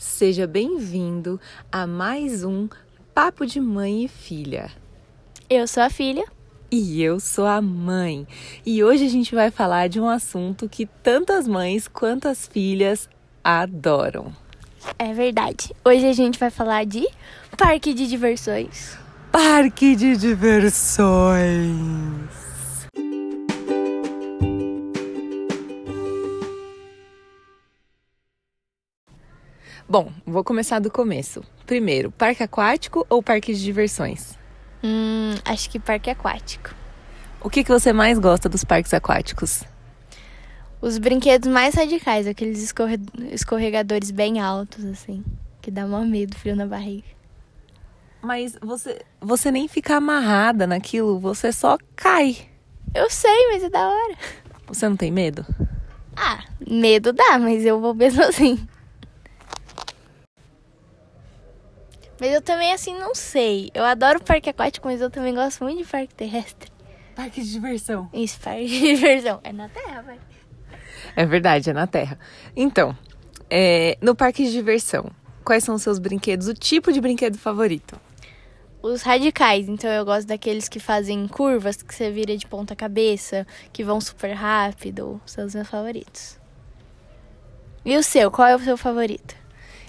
Seja bem-vindo a mais um Papo de Mãe e Filha. Eu sou a filha. E eu sou a mãe. E hoje a gente vai falar de um assunto que tantas mães quanto as filhas adoram. É verdade. Hoje a gente vai falar de parque de diversões. Parque de diversões. Bom, vou começar do começo. Primeiro, parque aquático ou parque de diversões? Hum, acho que parque aquático. O que, que você mais gosta dos parques aquáticos? Os brinquedos mais radicais, aqueles escorre... escorregadores bem altos, assim, que dá mó medo, frio na barriga. Mas você, você nem fica amarrada naquilo, você só cai. Eu sei, mas é da hora. Você não tem medo? Ah, medo dá, mas eu vou mesmo assim. Mas eu também, assim, não sei. Eu adoro parque aquático, mas eu também gosto muito de parque terrestre. Parque de diversão. Isso, parque de diversão. É na Terra, vai. É verdade, é na Terra. Então, é, no parque de diversão, quais são os seus brinquedos? O tipo de brinquedo favorito? Os radicais, então eu gosto daqueles que fazem curvas, que você vira de ponta cabeça, que vão super rápido. São os meus favoritos. E o seu? Qual é o seu favorito?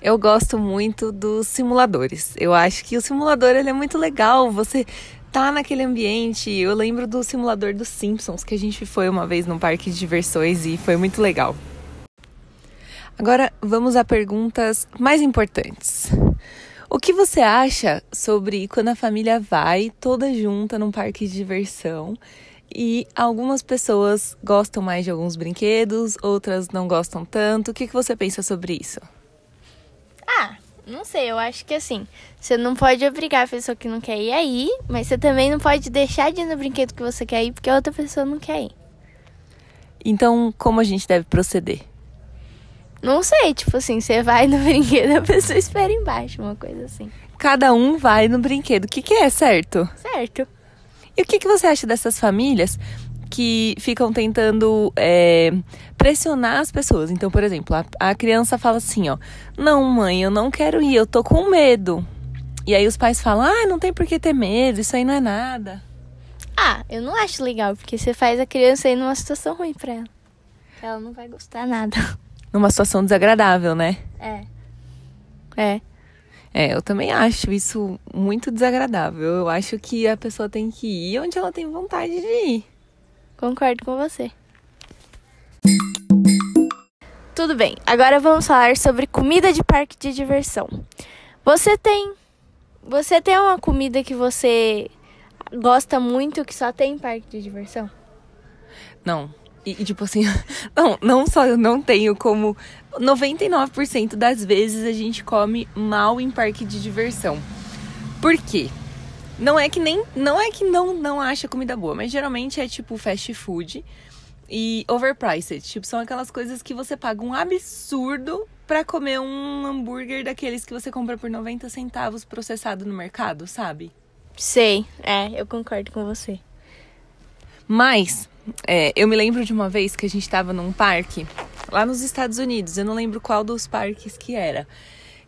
Eu gosto muito dos simuladores. Eu acho que o simulador ele é muito legal. Você tá naquele ambiente. Eu lembro do simulador dos Simpsons que a gente foi uma vez num parque de diversões e foi muito legal. Agora vamos a perguntas mais importantes. O que você acha sobre quando a família vai toda junta num parque de diversão e algumas pessoas gostam mais de alguns brinquedos, outras não gostam tanto? O que, que você pensa sobre isso? Ah, não sei, eu acho que assim, você não pode obrigar a pessoa que não quer ir aí, mas você também não pode deixar de ir no brinquedo que você quer ir porque a outra pessoa não quer ir. Então, como a gente deve proceder? Não sei, tipo assim, você vai no brinquedo, a pessoa espera embaixo, uma coisa assim. Cada um vai no brinquedo. O que, que é certo? Certo. E o que, que você acha dessas famílias que ficam tentando é, pressionar as pessoas. Então, por exemplo, a, a criança fala assim, ó, não, mãe, eu não quero ir, eu tô com medo. E aí os pais falam, ah, não tem por que ter medo, isso aí não é nada. Ah, eu não acho legal, porque você faz a criança ir numa situação ruim pra ela. Ela não vai gostar nada. Numa situação desagradável, né? É. É. É, eu também acho isso muito desagradável. Eu acho que a pessoa tem que ir onde ela tem vontade de ir. Concordo com você. Tudo bem, agora vamos falar sobre comida de parque de diversão. Você tem. Você tem uma comida que você gosta muito que só tem em parque de diversão? Não. E, e tipo assim, não, não só eu não tenho, como 99% das vezes a gente come mal em parque de diversão. Por quê? Não é que nem. Não é que não, não acha comida boa, mas geralmente é tipo fast food e overpriced. Tipo, são aquelas coisas que você paga um absurdo para comer um hambúrguer daqueles que você compra por 90 centavos processado no mercado, sabe? Sei, é, eu concordo com você. Mas, é, eu me lembro de uma vez que a gente tava num parque lá nos Estados Unidos, eu não lembro qual dos parques que era.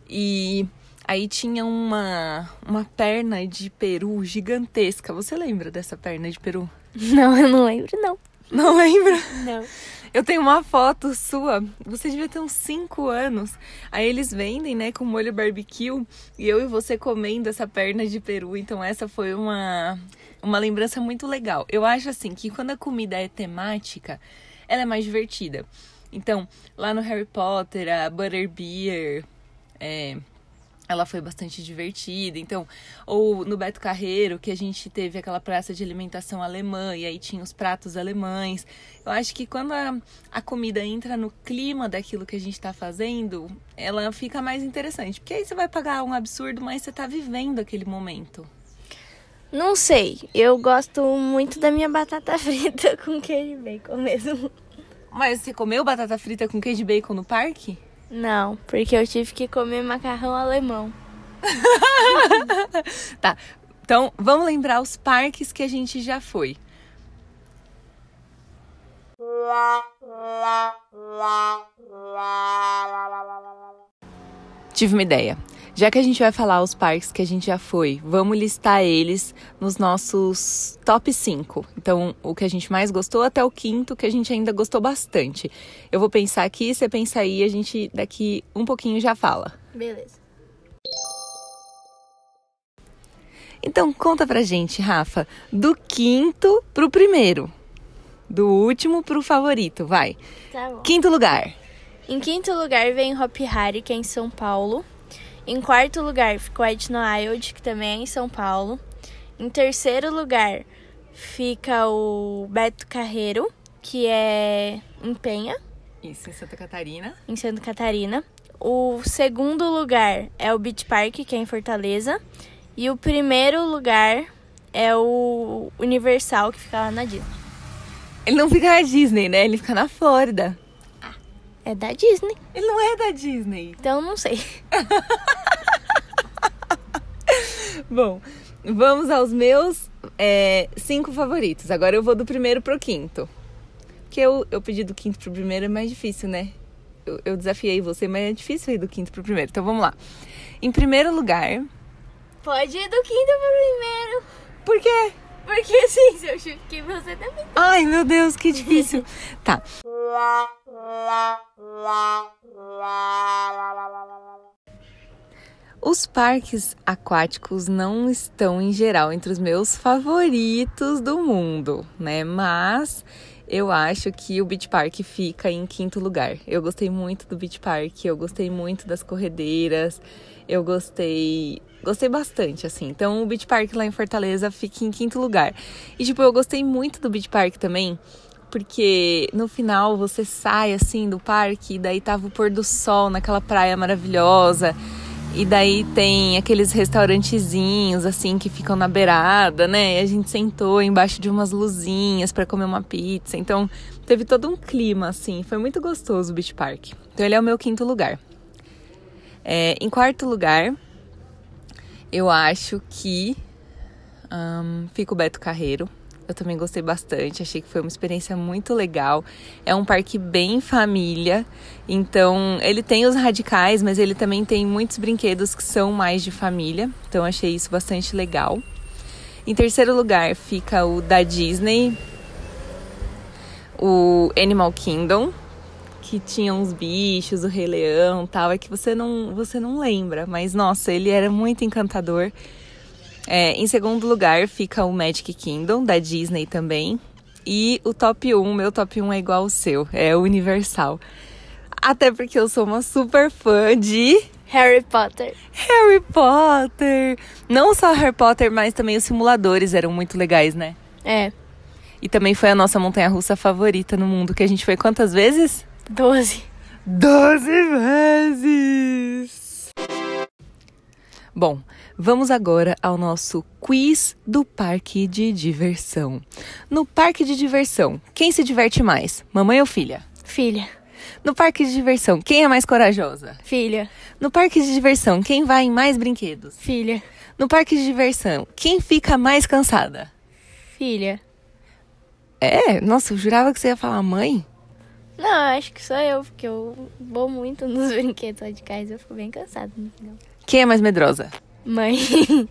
E Aí tinha uma, uma perna de peru gigantesca. Você lembra dessa perna de peru? Não, eu não lembro, não. Não lembra? Não. Eu tenho uma foto sua. Você devia ter uns 5 anos. Aí eles vendem, né, com molho barbecue. E eu e você comendo essa perna de peru. Então essa foi uma, uma lembrança muito legal. Eu acho assim que quando a comida é temática, ela é mais divertida. Então, lá no Harry Potter, a Butterbeer, é, ela foi bastante divertida. Então, ou no Beto Carreiro, que a gente teve aquela praça de alimentação alemã e aí tinha os pratos alemães. Eu acho que quando a, a comida entra no clima daquilo que a gente está fazendo, ela fica mais interessante. Porque aí você vai pagar um absurdo, mas você está vivendo aquele momento. Não sei. Eu gosto muito da minha batata frita com queijo e bacon mesmo. Mas você comeu batata frita com queijo e bacon no parque? Não, porque eu tive que comer macarrão alemão. tá. Então, vamos lembrar os parques que a gente já foi. Tive uma ideia. Já que a gente vai falar os parques que a gente já foi, vamos listar eles nos nossos top 5. Então, o que a gente mais gostou até o quinto, que a gente ainda gostou bastante. Eu vou pensar aqui, você pensa aí, a gente daqui um pouquinho já fala. Beleza. Então, conta pra gente, Rafa, do quinto pro primeiro. Do último pro favorito, vai. Tá bom. Quinto lugar. Em quinto lugar vem Hop Hari, que é em São Paulo. Em quarto lugar fica o White Wild, que também é em São Paulo. Em terceiro lugar fica o Beto Carreiro, que é em Penha, Isso, em Santa Catarina. em Santa Catarina. O segundo lugar é o Beach Park, que é em Fortaleza. E o primeiro lugar é o Universal, que fica lá na Disney. Ele não fica na Disney, né? Ele fica na Flórida. É da Disney, Ele não é da Disney. então não sei. Bom, vamos aos meus é, cinco favoritos. Agora eu vou do primeiro pro quinto. Porque eu, eu pedi do quinto pro primeiro é mais difícil, né? Eu, eu desafiei você, mas é difícil ir do quinto pro primeiro. Então vamos lá. Em primeiro lugar. Pode ir do quinto pro primeiro. Por quê? Porque assim, se eu chutar você também. Ai, meu Deus, que difícil. tá. Os parques aquáticos não estão, em geral, entre os meus favoritos do mundo, né? Mas eu acho que o Beach Park fica em quinto lugar. Eu gostei muito do Beach Park, eu gostei muito das corredeiras, eu gostei. Gostei bastante, assim. Então, o Beach Park lá em Fortaleza fica em quinto lugar. E, tipo, eu gostei muito do Beach Park também, porque no final você sai, assim, do parque, e daí tava o pôr do sol naquela praia maravilhosa. E daí tem aqueles restaurantezinhos assim que ficam na beirada, né? E a gente sentou embaixo de umas luzinhas para comer uma pizza. Então, teve todo um clima assim, foi muito gostoso o Beach Park. Então, ele é o meu quinto lugar. É, em quarto lugar, eu acho que hum, fica o Beto Carreiro. Eu também gostei bastante, achei que foi uma experiência muito legal. É um parque bem família, então ele tem os radicais, mas ele também tem muitos brinquedos que são mais de família, então achei isso bastante legal. Em terceiro lugar fica o da Disney, o Animal Kingdom, que tinha uns bichos, o Rei Leão, tal, é que você não, você não lembra, mas nossa, ele era muito encantador. É, em segundo lugar fica o Magic Kingdom, da Disney também. E o top 1, meu top 1 é igual ao seu, é o Universal. Até porque eu sou uma super fã de Harry Potter. Harry Potter. Não só Harry Potter, mas também os simuladores eram muito legais, né? É, E também foi a nossa montanha-russa favorita no mundo, que a gente foi quantas vezes? 12. Doze vezes! Bom, vamos agora ao nosso quiz do parque de diversão. No parque de diversão, quem se diverte mais? Mamãe ou filha? Filha. No parque de diversão, quem é mais corajosa? Filha. No parque de diversão, quem vai em mais brinquedos? Filha. No parque de diversão, quem fica mais cansada? Filha. É, nossa, eu jurava que você ia falar mãe. Não, acho que sou eu, porque eu vou muito nos brinquedos radicais. Eu fico bem cansada no final. Quem é mais medrosa? Mãe.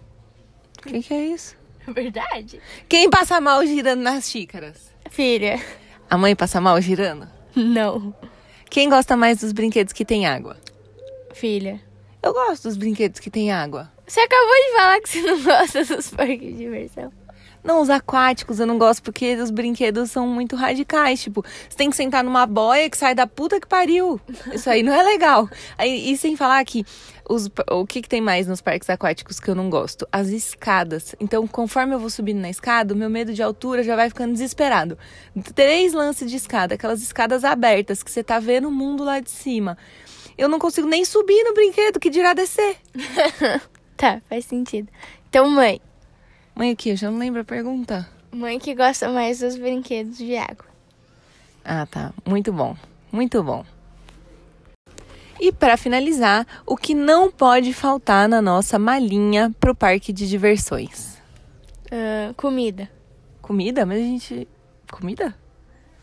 O que, que é isso? Verdade? Quem passa mal girando nas xícaras? Filha. A mãe passa mal girando? Não. Quem gosta mais dos brinquedos que tem água? Filha. Eu gosto dos brinquedos que tem água. Você acabou de falar que você não gosta dos parques de diversão. Não, os aquáticos eu não gosto porque os brinquedos são muito radicais. Tipo, você tem que sentar numa boia que sai da puta que pariu. Isso aí não é legal. Aí, e sem falar que os, o que, que tem mais nos parques aquáticos que eu não gosto? As escadas. Então, conforme eu vou subindo na escada, o meu medo de altura já vai ficando desesperado. Três lances de escada, aquelas escadas abertas que você tá vendo o mundo lá de cima. Eu não consigo nem subir no brinquedo, que dirá descer. Tá, faz sentido. Então, mãe. Mãe, aqui, eu já não lembro a pergunta. Mãe que gosta mais dos brinquedos de água. Ah, tá. Muito bom. Muito bom. E para finalizar, o que não pode faltar na nossa malinha pro parque de diversões? Ah, comida. Comida? Mas a gente. Comida?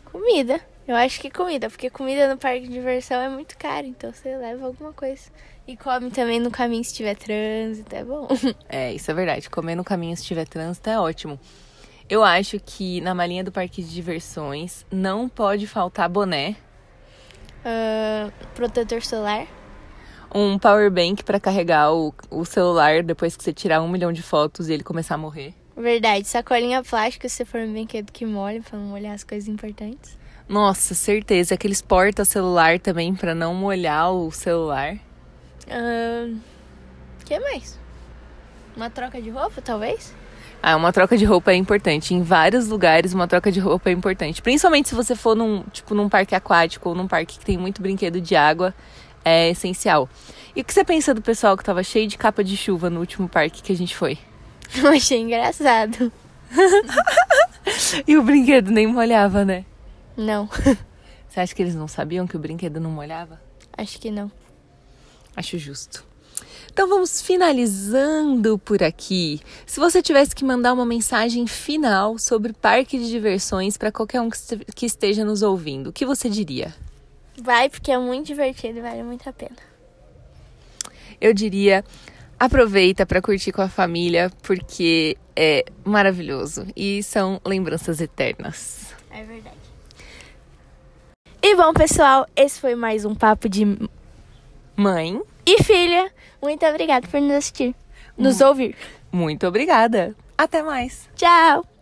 Comida. Eu acho que comida, porque comida no parque de diversão é muito caro, então você leva alguma coisa. E come também no caminho se tiver trânsito, é bom. É, isso é verdade. Comer no caminho se tiver trânsito é ótimo. Eu acho que na malinha do parque de diversões não pode faltar boné, Ah, protetor solar. um power bank pra carregar o, o celular depois que você tirar um milhão de fotos e ele começar a morrer. Verdade, sacolinha plástica se for um brinquedo que molha, pra não molhar as coisas importantes. Nossa, certeza. Aqueles porta-celular também pra não molhar o celular. O que mais? Uma troca de roupa, talvez? Ah, uma troca de roupa é importante. Em vários lugares, uma troca de roupa é importante. Principalmente se você for num, tipo, num parque aquático ou num parque que tem muito brinquedo de água, é essencial. E o que você pensa do pessoal que tava cheio de capa de chuva no último parque que a gente foi? Eu achei engraçado. E o brinquedo nem molhava, né? Não, Você acha que eles não sabiam que o brinquedo não molhava? acho que não. Acho justo. Então vamos finalizando por aqui. Se você tivesse que mandar uma mensagem final sobre parque de diversões para qualquer um que este- que esteja nos ouvindo, o que você diria? Vai porque é muito divertido e vale muito a pena. Eu diria aproveita para curtir com a família porque é maravilhoso e são lembranças eternas. É verdade. E bom, pessoal, esse foi mais um papo de Mãe, e filha. Muito obrigada por nos assistir, nos ouvir. muito obrigada. Até mais. Tchau!